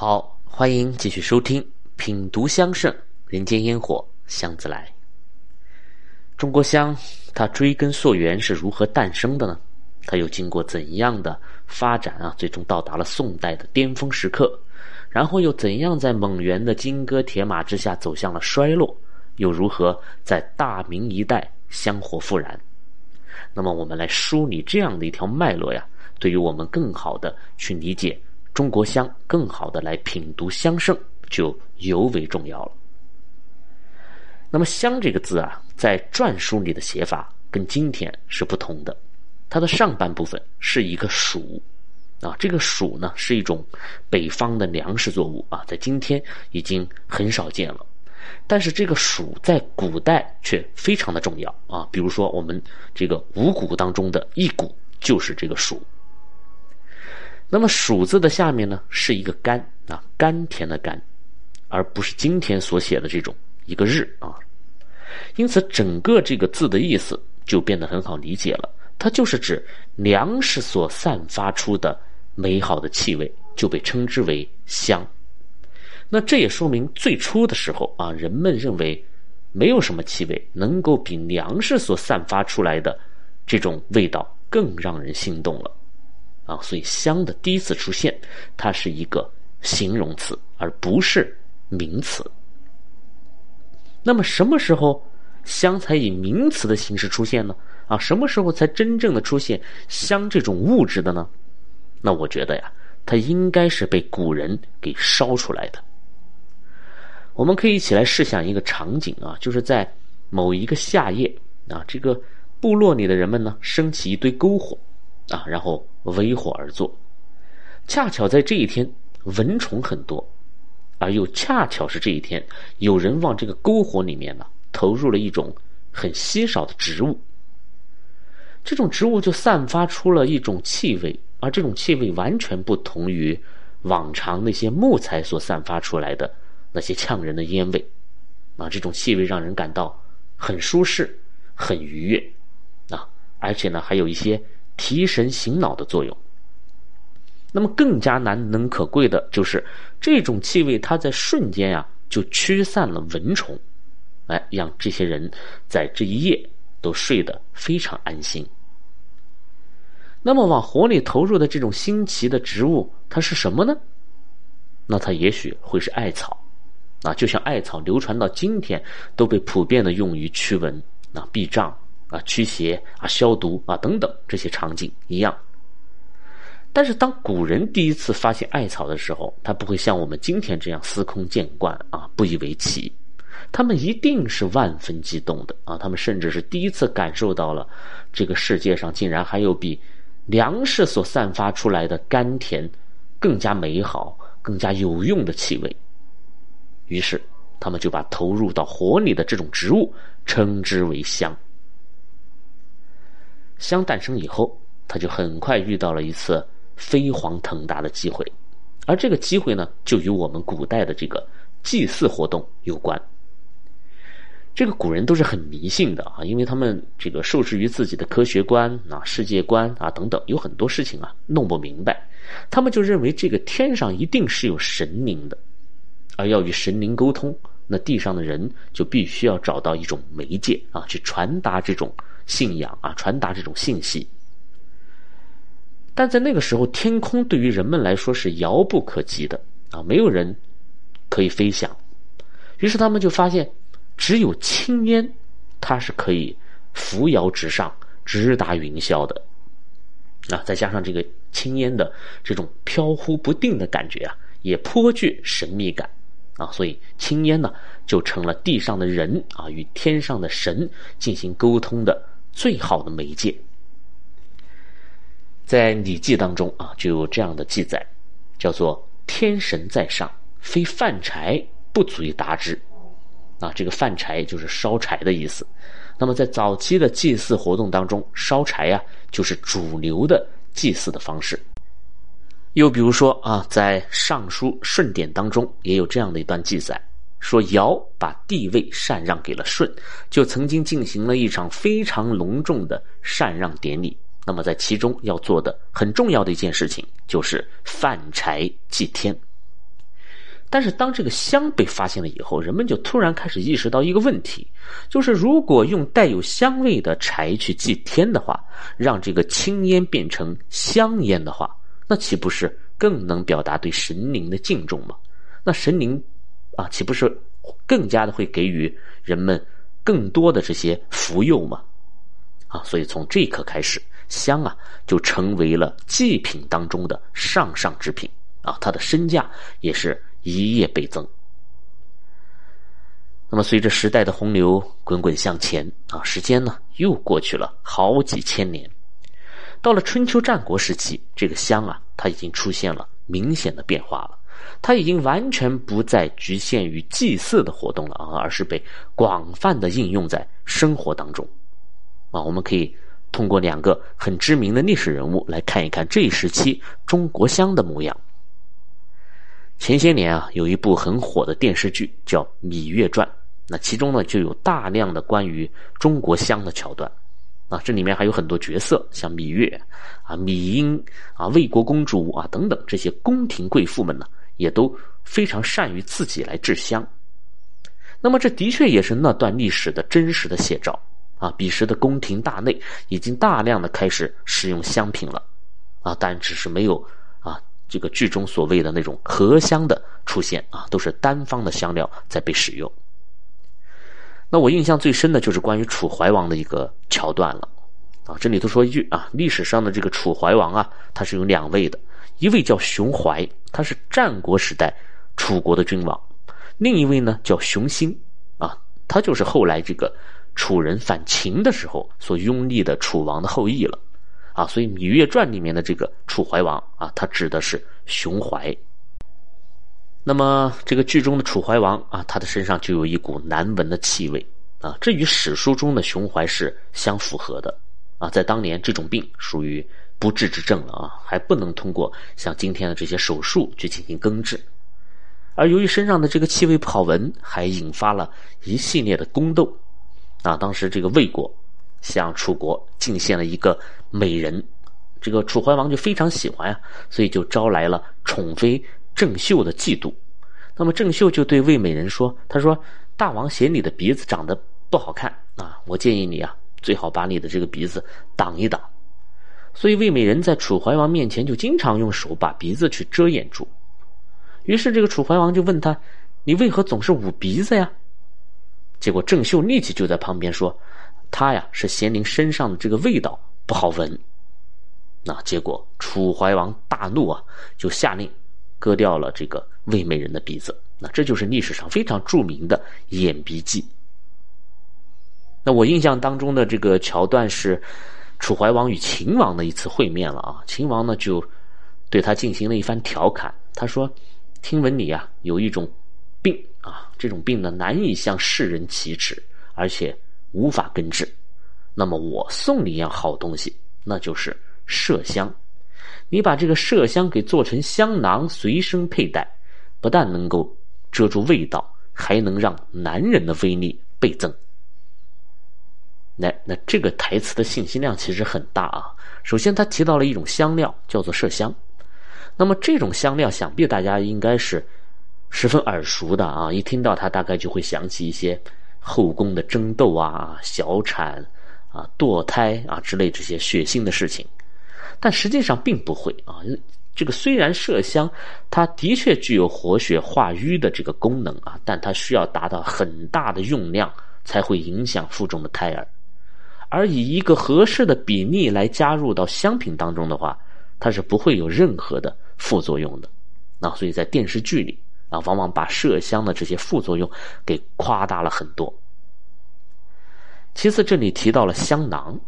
好，欢迎继续收听《品读香盛人间烟火香自来》。中国香它追根溯源是如何诞生的呢？它又经过怎样的发展啊？最终到达了宋代的巅峰时刻，然后又怎样在蒙元的金戈铁马之下走向了衰落？又如何在大明一代香火复燃？那么我们来梳理这样的一条脉络呀，对于我们更好的去理解。中国香更好的来品读香圣就尤为重要了。那么“香”这个字啊，在篆书里的写法跟今天是不同的。它的上半部分是一个“黍”，啊，这个“黍”呢是一种北方的粮食作物啊，在今天已经很少见了。但是这个“黍”在古代却非常的重要啊。比如说我们这个五谷当中的一谷就是这个“黍”。那么“黍”字的下面呢，是一个“甘”啊，甘甜的“甘”，而不是今天所写的这种一个“日”啊。因此，整个这个字的意思就变得很好理解了。它就是指粮食所散发出的美好的气味，就被称之为香。那这也说明最初的时候啊，人们认为没有什么气味能够比粮食所散发出来的这种味道更让人心动了。啊，所以香的第一次出现，它是一个形容词，而不是名词。那么什么时候香才以名词的形式出现呢？啊，什么时候才真正的出现香这种物质的呢？那我觉得呀，它应该是被古人给烧出来的。我们可以一起来试想一个场景啊，就是在某一个夏夜啊，这个部落里的人们呢，升起一堆篝火。啊，然后围火而坐，恰巧在这一天蚊虫很多，而又恰巧是这一天，有人往这个篝火里面呢投入了一种很稀少的植物，这种植物就散发出了一种气味，而这种气味完全不同于往常那些木材所散发出来的那些呛人的烟味，啊，这种气味让人感到很舒适、很愉悦，啊，而且呢还有一些。提神醒脑的作用。那么更加难能可贵的就是这种气味，它在瞬间呀就驱散了蚊虫，哎，让这些人在这一夜都睡得非常安心。那么往火里投入的这种新奇的植物，它是什么呢？那它也许会是艾草，啊，就像艾草流传到今天都被普遍的用于驱蚊、啊避障。啊，驱邪啊，消毒啊，等等这些场景一样。但是，当古人第一次发现艾草的时候，他不会像我们今天这样司空见惯啊，不以为奇。他们一定是万分激动的啊！他们甚至是第一次感受到了这个世界上竟然还有比粮食所散发出来的甘甜更加美好、更加有用的气味。于是，他们就把投入到火里的这种植物称之为香。香诞生以后，他就很快遇到了一次飞黄腾达的机会，而这个机会呢，就与我们古代的这个祭祀活动有关。这个古人都是很迷信的啊，因为他们这个受制于自己的科学观啊、世界观啊等等，有很多事情啊弄不明白，他们就认为这个天上一定是有神灵的，而要与神灵沟通，那地上的人就必须要找到一种媒介啊，去传达这种。信仰啊，传达这种信息。但在那个时候，天空对于人们来说是遥不可及的啊，没有人可以飞翔。于是他们就发现，只有青烟，它是可以扶摇直上，直达云霄的。啊，再加上这个青烟的这种飘忽不定的感觉啊，也颇具神秘感啊，所以青烟呢，就成了地上的人啊与天上的神进行沟通的。最好的媒介，在《礼记》当中啊，就有这样的记载，叫做“天神在上，非饭柴不足以达之。”啊，这个饭柴就是烧柴的意思。那么在早期的祭祀活动当中，烧柴呀，就是主流的祭祀的方式。又比如说啊，在《尚书舜典》当中也有这样的一段记载。说尧把地位禅让给了舜，就曾经进行了一场非常隆重的禅让典礼。那么在其中要做的很重要的一件事情，就是饭柴祭天。但是当这个香被发现了以后，人们就突然开始意识到一个问题，就是如果用带有香味的柴去祭天的话，让这个青烟变成香烟的话，那岂不是更能表达对神灵的敬重吗？那神灵啊，岂不是更加的会给予人们更多的这些福佑吗？啊，所以从这一刻开始，香啊就成为了祭品当中的上上之品啊，它的身价也是。一夜倍增。那么，随着时代的洪流滚滚向前啊，时间呢又过去了好几千年。到了春秋战国时期，这个香啊，它已经出现了明显的变化了。它已经完全不再局限于祭祀的活动了啊，而是被广泛的应用在生活当中。啊，我们可以通过两个很知名的历史人物来看一看这一时期中国香的模样。前些年啊，有一部很火的电视剧叫《芈月传》，那其中呢就有大量的关于中国香的桥段，啊，这里面还有很多角色，像芈月啊、芈英啊、魏国公主啊等等这些宫廷贵妇们呢，也都非常善于自己来制香。那么这的确也是那段历史的真实的写照啊。彼时的宫廷大内已经大量的开始使用香品了，啊，但只是没有啊。这个剧中所谓的那种合香的出现啊，都是单方的香料在被使用。那我印象最深的就是关于楚怀王的一个桥段了啊。这里头说一句啊，历史上的这个楚怀王啊，他是有两位的，一位叫熊怀，他是战国时代楚国的君王；另一位呢叫熊心啊，他就是后来这个楚人反秦的时候所拥立的楚王的后裔了。啊，所以《芈月传》里面的这个楚怀王啊，他指的是熊怀。那么这个剧中的楚怀王啊，他的身上就有一股难闻的气味啊，这与史书中的熊怀是相符合的啊。在当年，这种病属于不治之症了啊，还不能通过像今天的这些手术去进行根治。而由于身上的这个气味不好闻，还引发了一系列的宫斗啊。当时这个魏国。向楚国进献了一个美人，这个楚怀王就非常喜欢呀，所以就招来了宠妃郑袖的嫉妒。那么郑袖就对魏美人说：“他说大王嫌你的鼻子长得不好看啊，我建议你啊，最好把你的这个鼻子挡一挡。”所以魏美人在楚怀王面前就经常用手把鼻子去遮掩住。于是这个楚怀王就问他：“你为何总是捂鼻子呀？”结果郑袖立即就在旁边说。他呀是嫌您身上的这个味道不好闻，那结果楚怀王大怒啊，就下令割掉了这个魏美人的鼻子。那这就是历史上非常著名的掩鼻记。那我印象当中的这个桥段是楚怀王与秦王的一次会面了啊。秦王呢就对他进行了一番调侃，他说：“听闻你啊有一种病啊，这种病呢难以向世人启齿，而且。”无法根治，那么我送你一样好东西，那就是麝香。你把这个麝香给做成香囊，随身佩戴，不但能够遮住味道，还能让男人的威力倍增。那那这个台词的信息量其实很大啊。首先，他提到了一种香料，叫做麝香。那么这种香料，想必大家应该是十分耳熟的啊。一听到它，大概就会想起一些。后宫的争斗啊、小产啊、堕胎啊之类这些血腥的事情，但实际上并不会啊。这个虽然麝香它的确具有活血化瘀的这个功能啊，但它需要达到很大的用量才会影响腹中的胎儿。而以一个合适的比例来加入到香品当中的话，它是不会有任何的副作用的。那所以在电视剧里。啊，往往把麝香的这些副作用给夸大了很多。其次，这里提到了香囊，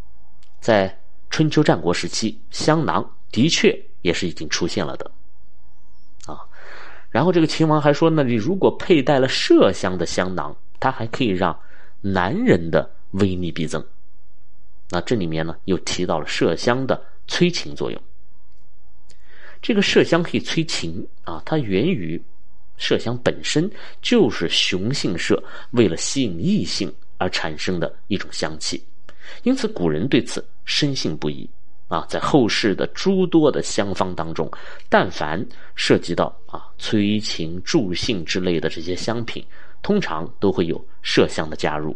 在春秋战国时期，香囊的确也是已经出现了的。啊，然后这个秦王还说呢，你如果佩戴了麝香的香囊，它还可以让男人的威力倍增。那这里面呢，又提到了麝香的催情作用。这个麝香可以催情啊，它源于。麝香本身就是雄性麝为了吸引异性而产生的一种香气，因此古人对此深信不疑。啊，在后世的诸多的香方当中，但凡涉及到啊催情助兴之类的这些香品，通常都会有麝香的加入。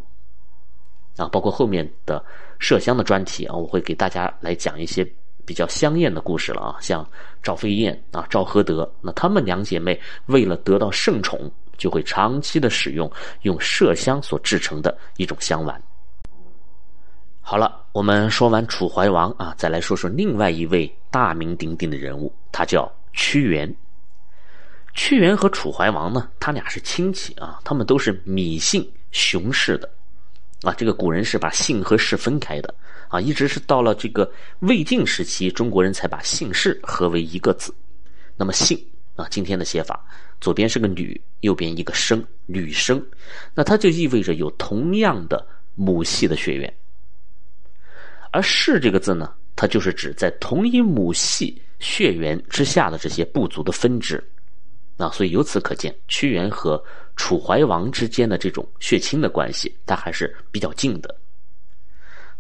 啊，包括后面的麝香的专题啊，我会给大家来讲一些比较香艳的故事了啊，像赵飞燕啊、赵合德，那她们两姐妹为了得到圣宠，就会长期的使用用麝香所制成的一种香丸。好了，我们说完楚怀王啊，再来说说另外一位大名鼎鼎的人物，他叫屈原。屈原和楚怀王呢，他俩是亲戚啊，他们都是芈姓熊氏的啊。这个古人是把姓和氏分开的啊，一直是到了这个魏晋时期，中国人才把姓氏合为一个字。那么姓啊，今天的写法，左边是个女，右边一个生，女生，那它就意味着有同样的母系的血缘。而氏这个字呢，它就是指在同一母系血缘之下的这些部族的分支，啊，所以由此可见，屈原和楚怀王之间的这种血亲的关系，他还是比较近的。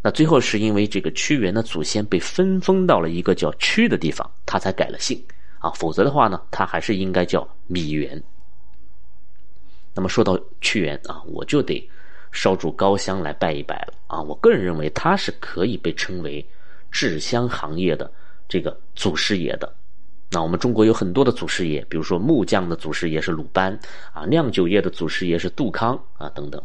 那最后是因为这个屈原的祖先被分封到了一个叫屈的地方，他才改了姓啊，否则的话呢，他还是应该叫芈原。那么说到屈原啊，我就得。烧柱高香来拜一拜了啊！我个人认为他是可以被称为制香行业的这个祖师爷的。那我们中国有很多的祖师爷，比如说木匠的祖师爷是鲁班啊，酿酒业的祖师爷是杜康啊等等。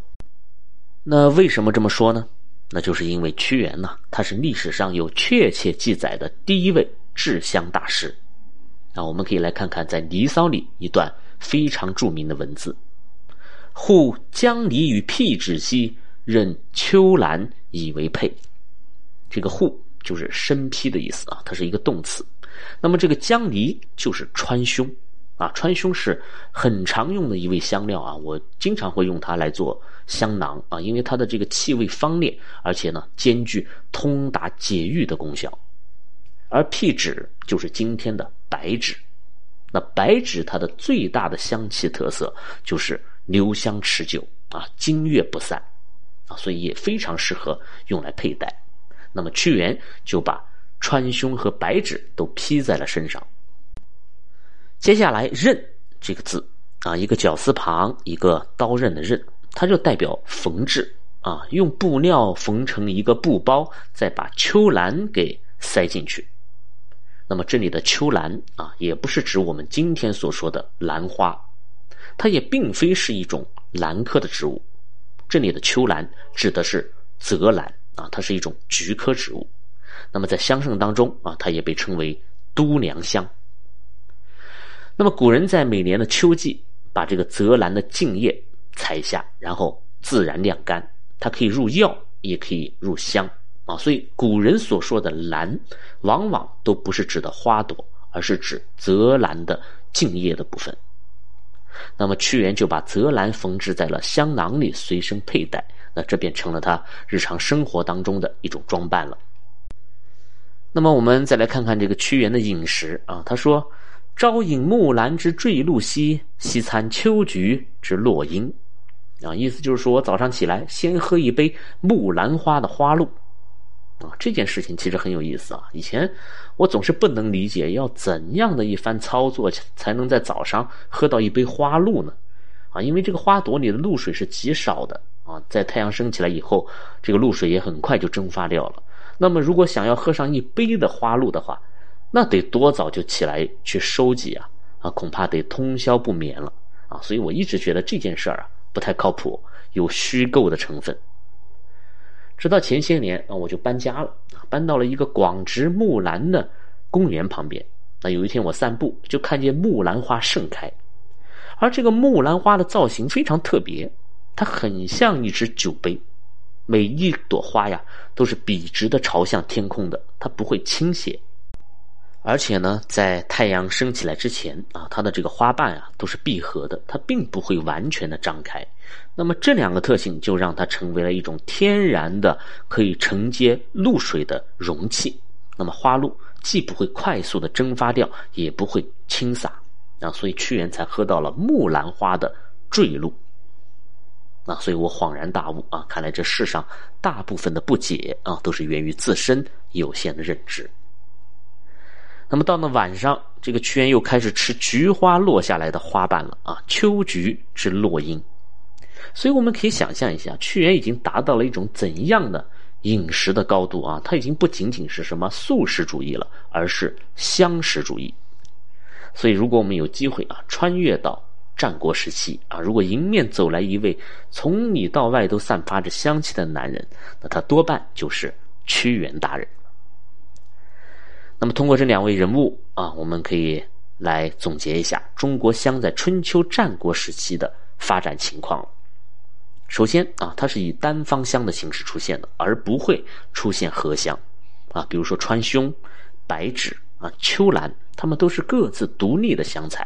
那为什么这么说呢？那就是因为屈原呢，他是历史上有确切记载的第一位制香大师。那我们可以来看看在《离骚》里一段非常著名的文字。护江离与辟之兮，任秋兰以为佩。这个护就是身披的意思啊，它是一个动词。那么这个江离就是川芎啊，川芎是很常用的一味香料啊，我经常会用它来做香囊啊，因为它的这个气味芳烈，而且呢兼具通达解郁的功效。而辟纸就是今天的白芷，那白芷它的最大的香气特色就是。留香持久啊，经月不散啊，所以也非常适合用来佩戴。那么屈原就把川芎和白芷都披在了身上。接下来“刃”这个字啊，一个绞丝旁，一个刀刃的“刃”，它就代表缝制啊，用布料缝成一个布包，再把秋兰给塞进去。那么这里的秋兰啊，也不是指我们今天所说的兰花。它也并非是一种兰科的植物，这里的秋兰指的是泽兰啊，它是一种菊科植物。那么在香盛当中啊，它也被称为都良香。那么古人在每年的秋季，把这个泽兰的茎叶采下，然后自然晾干，它可以入药，也可以入香啊。所以古人所说的兰，往往都不是指的花朵，而是指泽兰的茎叶的部分。那么屈原就把泽兰缝制在了香囊里，随身佩戴。那这便成了他日常生活当中的一种装扮了。那么我们再来看看这个屈原的饮食啊，他说：“朝饮木兰之坠露兮，夕餐秋菊之落英。”啊，意思就是说我早上起来先喝一杯木兰花的花露。啊，这件事情其实很有意思啊。以前我总是不能理解，要怎样的一番操作才能在早上喝到一杯花露呢？啊，因为这个花朵里的露水是极少的啊，在太阳升起来以后，这个露水也很快就蒸发掉了。那么，如果想要喝上一杯的花露的话，那得多早就起来去收集啊？啊，恐怕得通宵不眠了啊。所以我一直觉得这件事儿啊不太靠谱，有虚构的成分。直到前些年啊，我就搬家了搬到了一个广植木兰的公园旁边。那有一天我散步，就看见木兰花盛开，而这个木兰花的造型非常特别，它很像一只酒杯，每一朵花呀都是笔直的朝向天空的，它不会倾斜。而且呢，在太阳升起来之前啊，它的这个花瓣啊都是闭合的，它并不会完全的张开。那么这两个特性就让它成为了一种天然的可以承接露水的容器。那么花露既不会快速的蒸发掉，也不会倾洒啊，所以屈原才喝到了木兰花的坠露。啊，所以我恍然大悟啊，看来这世上大部分的不解啊，都是源于自身有限的认知。那么到了晚上，这个屈原又开始吃菊花落下来的花瓣了啊，秋菊之落英。所以我们可以想象一下，屈原已经达到了一种怎样的饮食的高度啊？他已经不仅仅是什么素食主义了，而是香食主义。所以，如果我们有机会啊，穿越到战国时期啊，如果迎面走来一位从里到外都散发着香气的男人，那他多半就是屈原大人。那么，通过这两位人物啊，我们可以来总结一下中国香在春秋战国时期的发展情况。首先啊，它是以单芳香的形式出现的，而不会出现合香啊。比如说川芎、白芷啊、秋兰，它们都是各自独立的香材。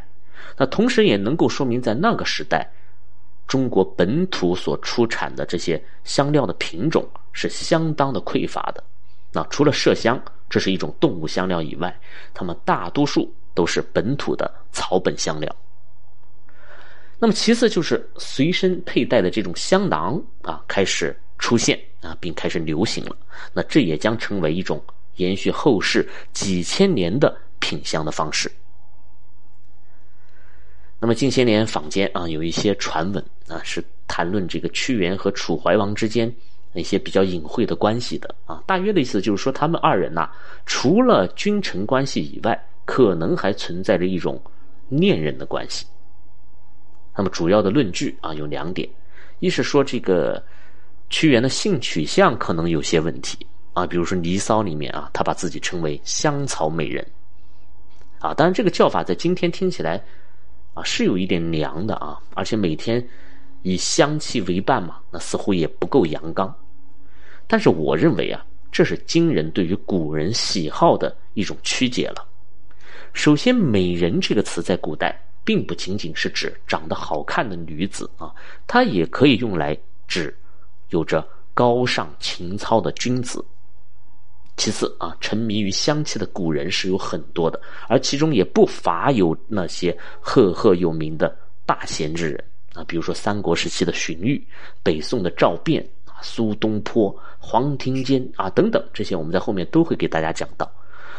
那同时也能够说明，在那个时代，中国本土所出产的这些香料的品种是相当的匮乏的。那除了麝香。这是一种动物香料以外，它们大多数都是本土的草本香料。那么其次就是随身佩戴的这种香囊啊，开始出现啊，并开始流行了。那这也将成为一种延续后世几千年的品香的方式。那么近些年坊间啊，有一些传闻啊，是谈论这个屈原和楚怀王之间。那些比较隐晦的关系的啊，大约的意思就是说，他们二人呐，除了君臣关系以外，可能还存在着一种恋人的关系。那么主要的论据啊有两点，一是说这个屈原的性取向可能有些问题啊，比如说《离骚》里面啊，他把自己称为香草美人啊，当然这个叫法在今天听起来啊是有一点娘的啊，而且每天以香气为伴嘛，那似乎也不够阳刚。但是我认为啊，这是今人对于古人喜好的一种曲解了。首先，“美人”这个词在古代并不仅仅是指长得好看的女子啊，它也可以用来指有着高尚情操的君子。其次啊，沉迷于香气的古人是有很多的，而其中也不乏有那些赫赫有名的大贤之人啊，比如说三国时期的荀彧，北宋的赵卞。苏东坡、黄庭坚啊等等，这些我们在后面都会给大家讲到。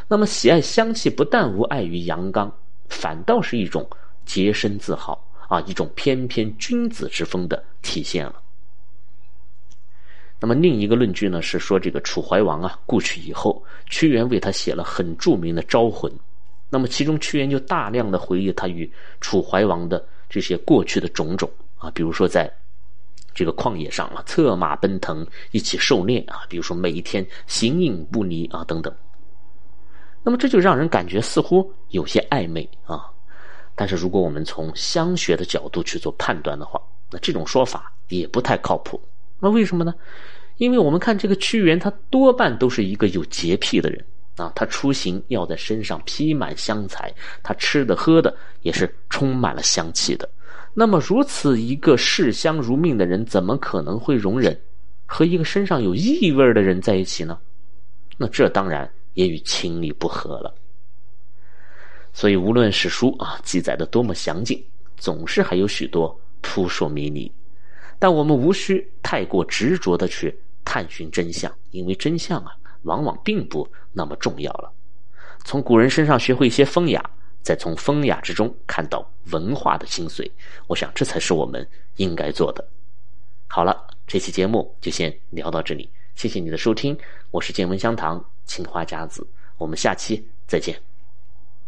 那么，喜爱香气不但无碍于阳刚，反倒是一种洁身自好啊，一种翩翩君子之风的体现了。那么，另一个论据呢，是说这个楚怀王啊故去以后，屈原为他写了很著名的《招魂》。那么，其中屈原就大量的回忆他与楚怀王的这些过去的种种啊，比如说在。这个旷野上啊，策马奔腾，一起狩猎啊，比如说每一天形影不离啊，等等。那么这就让人感觉似乎有些暧昧啊。但是如果我们从香学的角度去做判断的话，那这种说法也不太靠谱。那为什么呢？因为我们看这个屈原，他多半都是一个有洁癖的人啊，他出行要在身上披满香材，他吃的喝的也是充满了香气的。那么，如此一个视香如命的人，怎么可能会容忍和一个身上有异味的人在一起呢？那这当然也与情理不合了。所以，无论史书啊记载的多么详尽，总是还有许多扑朔迷离。但我们无需太过执着的去探寻真相，因为真相啊，往往并不那么重要了。从古人身上学会一些风雅。再从风雅之中看到文化的精髓，我想这才是我们应该做的。好了，这期节目就先聊到这里，谢谢你的收听，我是见闻香堂青花家子，我们下期再见。